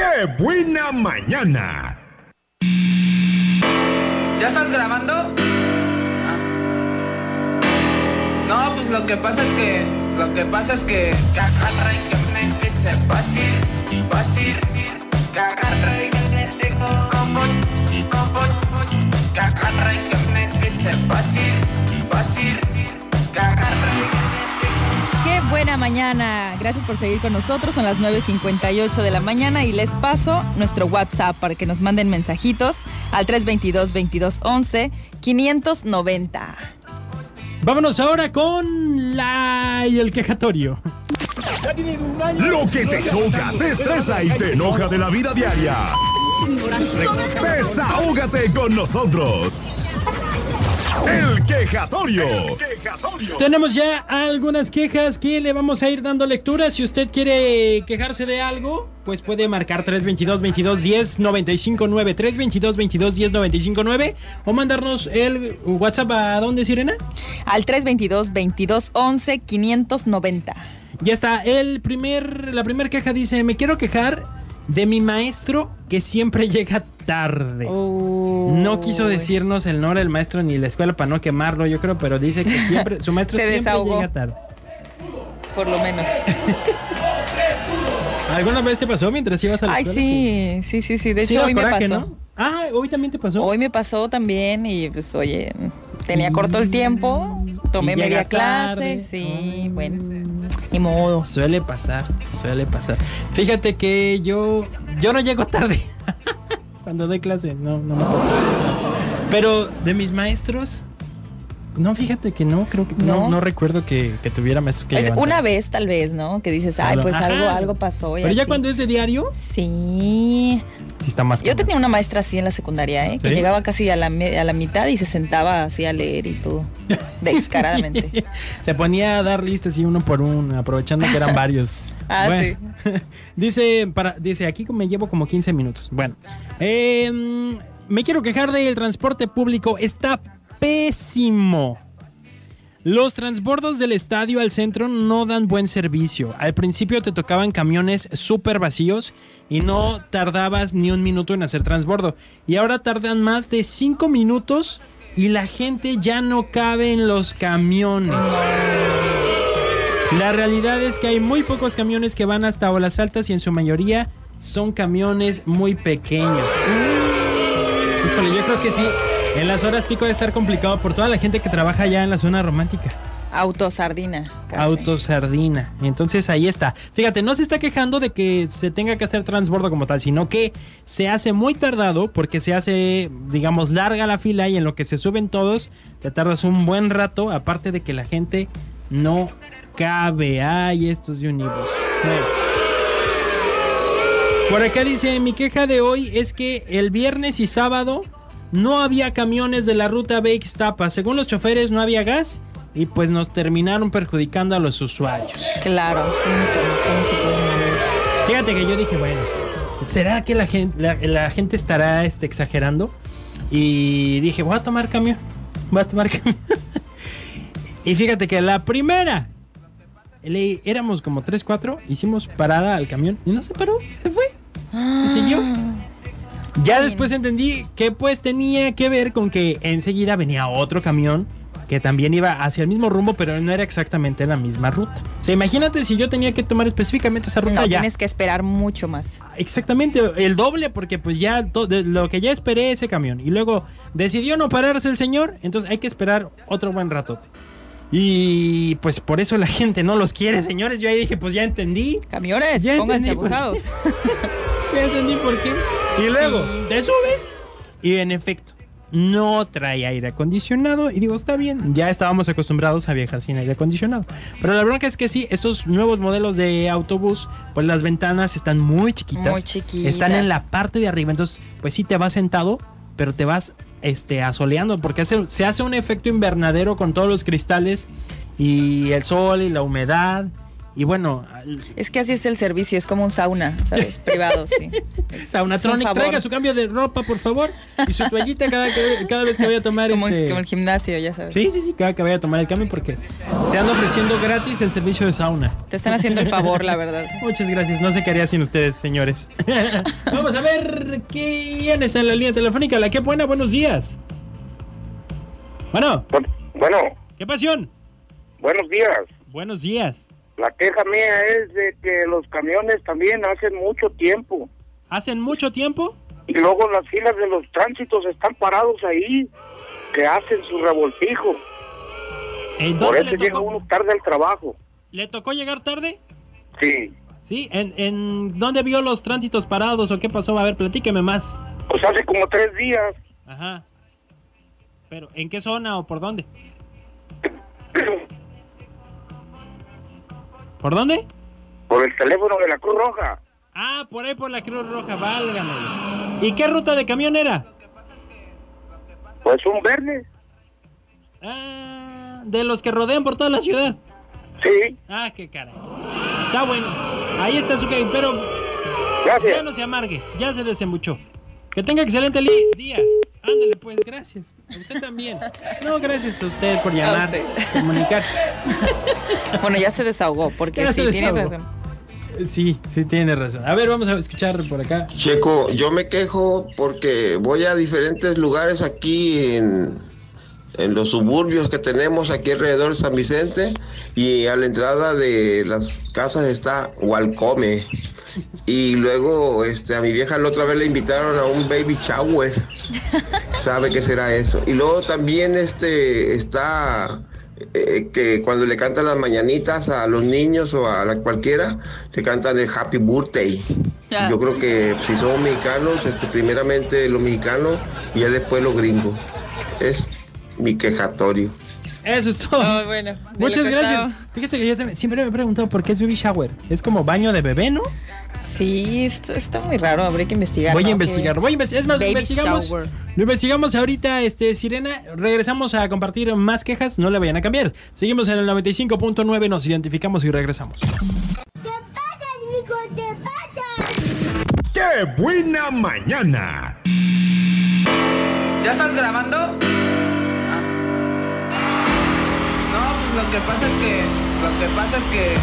¡Qué buena mañana! ¿Ya estás grabando? Ah. No, pues lo que pasa es que. Lo que pasa es que. Cagarra y que me dice fácil, fácil. Cagarra y que me como. Cagarra y que me fácil, fácil. Mañana. Gracias por seguir con nosotros. Son las 9.58 de la mañana y les paso nuestro WhatsApp para que nos manden mensajitos al 322-2211 590. Vámonos ahora con la y el quejatorio. Lo que te choca, te estresa y te enoja de la vida diaria. Desahógate con nosotros. El quejatorio. Tenemos ya algunas quejas que le vamos a ir dando lectura. Si usted quiere quejarse de algo, pues puede marcar 322 22 10 95 9 322 22 10 95 9 o mandarnos el WhatsApp a dónde, Sirena? Al 322-2211 590. Ya está, el primer, la primera queja dice, me quiero quejar de mi maestro que siempre llega tarde. No quiso decirnos el nombre del maestro ni la escuela para no quemarlo, yo creo, pero dice que siempre, su maestro Se siempre desahogó. llega tarde. Por lo menos. ¿Alguna vez te pasó mientras ibas a la Ay, escuela? sí, sí, sí, sí. De hecho, hoy me pasó. ¿no? Ah, hoy también te pasó. Hoy me pasó también y pues oye, tenía corto el tiempo, tomé media clase, tarde. sí, bueno, ni modo. Suele pasar, suele pasar. Fíjate que yo, yo no llego tarde. Cuando doy clase, no, no me pasa. Pero de mis maestros, no, fíjate que no, creo que no, ¿No? no recuerdo que, que tuviera maestros que Es una vez tal vez, ¿no? Que dices, ay, pues Ajá. algo, algo pasó. y Pero ya cuando es de diario, Sí. sí está más Yo tenía una maestra así en la secundaria, ¿eh? Que llegaba casi a la, a la mitad y se sentaba así a leer y todo. Descaradamente. Se ponía a dar listas y uno por uno, aprovechando que eran varios. Ah, Bueno, dice, para, dice, aquí me llevo como 15 minutos. Bueno, em, me quiero quejar del transporte público. Está pésimo. Los transbordos del estadio al centro no dan buen servicio. Al principio te tocaban camiones súper vacíos y no tardabas ni un minuto en hacer transbordo. Y ahora tardan más de 5 minutos y la gente ya no cabe en los camiones. La realidad es que hay muy pocos camiones que van hasta olas altas y en su mayoría son camiones muy pequeños. Híjole, yo creo que sí. En las horas pico debe estar complicado por toda la gente que trabaja allá en la zona romántica. Autosardina. casi. Autosardina. Entonces ahí está. Fíjate, no se está quejando de que se tenga que hacer transbordo como tal, sino que se hace muy tardado porque se hace, digamos, larga la fila y en lo que se suben todos, te tardas un buen rato, aparte de que la gente no cabe. Ay, estos de Unibus. Bueno. Por acá dice, mi queja de hoy es que el viernes y sábado no había camiones de la ruta B Ixtapa. Según los choferes no había gas y pues nos terminaron perjudicando a los usuarios. Claro. ¿Cómo se, cómo se puede mover? Fíjate que yo dije, bueno, ¿será que la gente, la, la gente estará este, exagerando? Y dije, voy a tomar camión. Voy a tomar camión. Y fíjate que la primera, le- éramos como 3, 4, hicimos parada al camión y no se paró, se fue. Se siguió. Ya después entendí que pues tenía que ver con que enseguida venía otro camión que también iba hacia el mismo rumbo, pero no era exactamente la misma ruta. O sea, imagínate si yo tenía que tomar específicamente esa ruta No, ya. tienes que esperar mucho más. Exactamente, el doble, porque pues ya to- de lo que ya esperé ese camión. Y luego decidió no pararse el señor, entonces hay que esperar otro buen ratote. Y pues por eso la gente no los quiere, señores. Yo ahí dije, pues ya entendí. Camiones, Ya pónganse entendí qué. abusados. Ya entendí por qué. Y luego Sí. te subes y en efecto no trae aire acondicionado. Y digo, está bien, ya estábamos acostumbrados a viajar sin aire acondicionado. Pero la bronca es que sí, estos nuevos modelos de autobús, pues las ventanas están muy chiquitas. Muy chiquitas. Están en la parte de arriba. Entonces, pues sí te vas sentado, pero te vas este, asoleando porque se hace un efecto invernadero con todos los cristales y el sol y la humedad. Y bueno, al- Es que así es el servicio, es como un sauna, ¿sabes? Privado, sí. Saunatronic, traiga su cambio de ropa, por favor. Y su toallita cada, que- cada vez que vaya a tomar Como, este... como el gimnasio, ya sabes. Sí, sí, sí, cada que vaya a tomar el cambio porque se anda ofreciendo gratis el servicio de sauna. Te están haciendo el favor, la verdad. Muchas gracias, no sé qué haría sin ustedes, señores. Vamos a ver quién está en la línea telefónica. La que buena, buenos días. Bueno, Bueno, ¿qué pasión? buenos días. Buenos días. La queja mía es de que los camiones también hacen mucho tiempo ¿Hacen mucho tiempo? y luego las filas de los tránsitos están parados ahí, que hacen su revoltijo. ¿En Por eso le llega uno tarde al trabajo. ¿Le tocó llegar tarde? Sí, Sí, ¿En, ¿en dónde vio los tránsitos parados o qué pasó? A ver, platíqueme más. pues hace como tres días. Ajá. Pero, ¿en qué zona o por dónde? ¿Por dónde? Por el teléfono de la Cruz Roja. Ah, por ahí por la Cruz Roja, válgame. ¿Y qué ruta de camión era? Pues un verde. Ah, de los que rodean por toda la ciudad. Sí, Ah, qué cara. Está bueno. Ahí está su game, pero gracias. ya no se amargue, ya se desembuchó. Que tenga excelente día. Ándale, pues, gracias. A usted también. No, gracias a usted por llamar, comunicarse. Bueno, ya se desahogó, porque Ya sí, tiene razón. Sí, sí, tiene razón. A ver, vamos a escuchar por acá. Checo, yo me quejo porque voy a diferentes lugares aquí en, en los suburbios que tenemos aquí alrededor de San Vicente y a la entrada de las casas está Walcome. Y luego este, a mi vieja la otra vez le invitaron a un baby shower. ¿Sabe qué será eso? Y luego también este está eh, que cuando le cantan las mañanitas a los niños o a la cualquiera, le cantan el Happy Birthday. Yo creo que si somos mexicanos, este, primeramente los mexicanos y ya después los gringos. Es mi quejatorio. Eso es todo. Ah, bueno. Muchas gracias. Fíjate que yo también- siempre me he preguntado por qué es baby shower. Es como baño de bebé, ¿no? Sí, esto está muy raro, habría que investigar. Voy a investigar, voy a investigar. Es más, lo Baby investigamos. shower. Lo investigamos ahorita, este, Sirena. Regresamos a compartir más quejas. No le vayan a cambiar. Seguimos en el 95.9, nos identificamos y regresamos. ¿Qué pasa, Nico? ¿Qué pasa? ¡Qué buena mañana! ¿Ya estás grabando? Ah. No, pues lo que pasa es que. Lo que pasa es que.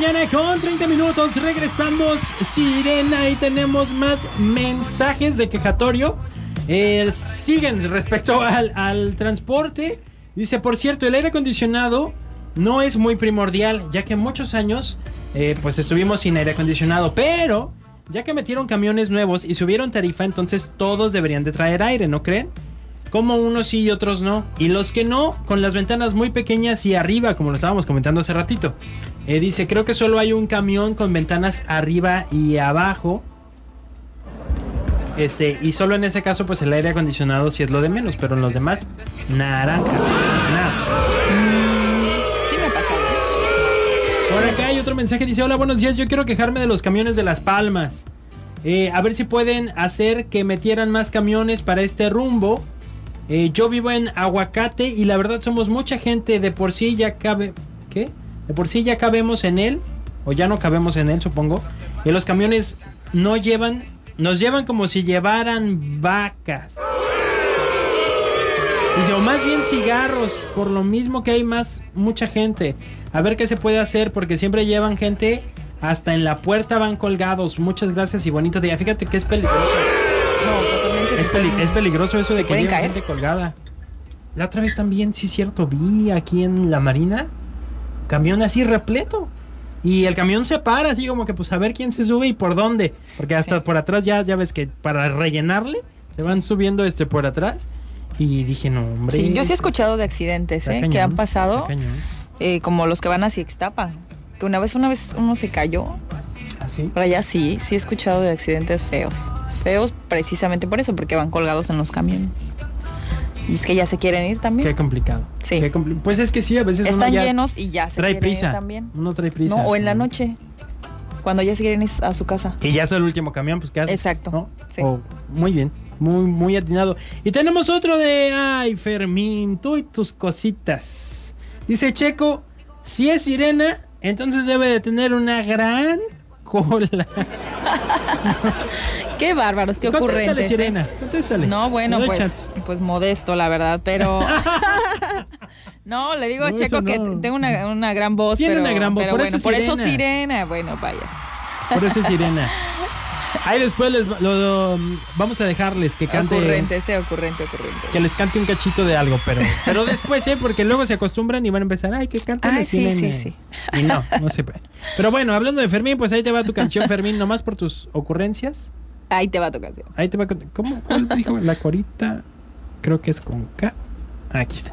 Mañana con 30 minutos. Regresamos, Sirena, y tenemos más mensajes de quejatorio. Eh, siguen respecto al, transporte. Dice, por cierto, el aire acondicionado no es muy primordial, ya que muchos años eh, pues estuvimos sin aire acondicionado, pero ya que metieron camiones nuevos y subieron tarifa, entonces todos deberían de traer aire, ¿no creen? Como unos sí y otros no. Y los que no, con las ventanas muy pequeñas y arriba, como lo estábamos comentando hace ratito. Eh, dice, creo que solo hay un camión con ventanas arriba y abajo. Este, y solo en ese caso, pues el aire acondicionado sí es lo de menos, pero en los demás, naranjas. Nada. Sí me ha pasado. Por acá hay otro mensaje, dice, hola, buenos días, yo quiero quejarme de los camiones de Las Palmas. Eh, a ver si pueden hacer que metieran más camiones para este rumbo. Eh, yo vivo en Aguacate y la verdad somos mucha gente, de por sí ya cabe... ¿Qué? De por sí ya cabemos en él, o ya no cabemos en él, supongo. Y los camiones no llevan, nos llevan como si llevaran vacas. Dice, o más bien cigarros, por lo mismo que hay más, mucha gente. A ver qué se puede hacer, porque siempre llevan gente, hasta en la puerta van colgados. Muchas gracias y bonito día. Fíjate que es peligroso. No, totalmente. Es, peli- es peligroso eso de que caer. gente colgada. La otra vez también, sí es cierto, vi aquí en la marina, camión así repleto. Y el camión se para, así como que pues a ver quién se sube y por dónde. Porque hasta Sí. por atrás ya, ya ves que para rellenarle, se van subiendo este por atrás. Y dije, no, hombre. Sí, yo sí he escuchado de accidentes ¿eh? cañón, que han pasado, eh, como los que van hacia Ixtapa. Que una vez, una vez uno se cayó. Así. Para allá sí, sí he escuchado de accidentes feos. Feos precisamente por eso, porque van colgados en los camiones. Y es que ya se quieren ir también. Qué complicado. Sí. Qué compli- pues es que sí, a veces uno Están ya llenos y ya se trae quieren prisa. ir también. Uno trae prisa. No, o en la noche, cuando ya se quieren ir a su casa. Y ya es el último camión, pues ¿qué haces? Exacto, ¿No? sí. Oh, muy bien, muy, muy atinado. Y tenemos otro de, ay, Fermín, tú y tus cositas. Dice Checo, si es sirena, Entonces debe de tener una gran cola. Qué bárbaros, qué Contéstale, ocurrentes. ¿eh? Sirena. Contéstale. No, bueno, pues, chance. pues modesto, la verdad, pero. no, le digo a Checo que tengo una, una gran voz. Tiene pero, una gran voz, pero por bueno, eso por eso Sirena. Bueno, vaya. Por eso es Sirena. Ahí después les lo- lo- vamos a dejarles que cante. Ocurrente, ese ocurrente, ocurrente. Que les cante un cachito de algo, pero, pero después, ¿eh? Porque luego se acostumbran y van a empezar, ay, que cante Ay, la sí, Sirena. sí, sí. Y no, no se puede. Pero bueno, hablando de Fermín, pues ahí te va tu canción, Fermín, nomás por tus ocurrencias. Ahí te va tu canción. Ahí te va. ¿Cómo? ¿Cuál dijo? La corita. Creo que es con K. Aquí está.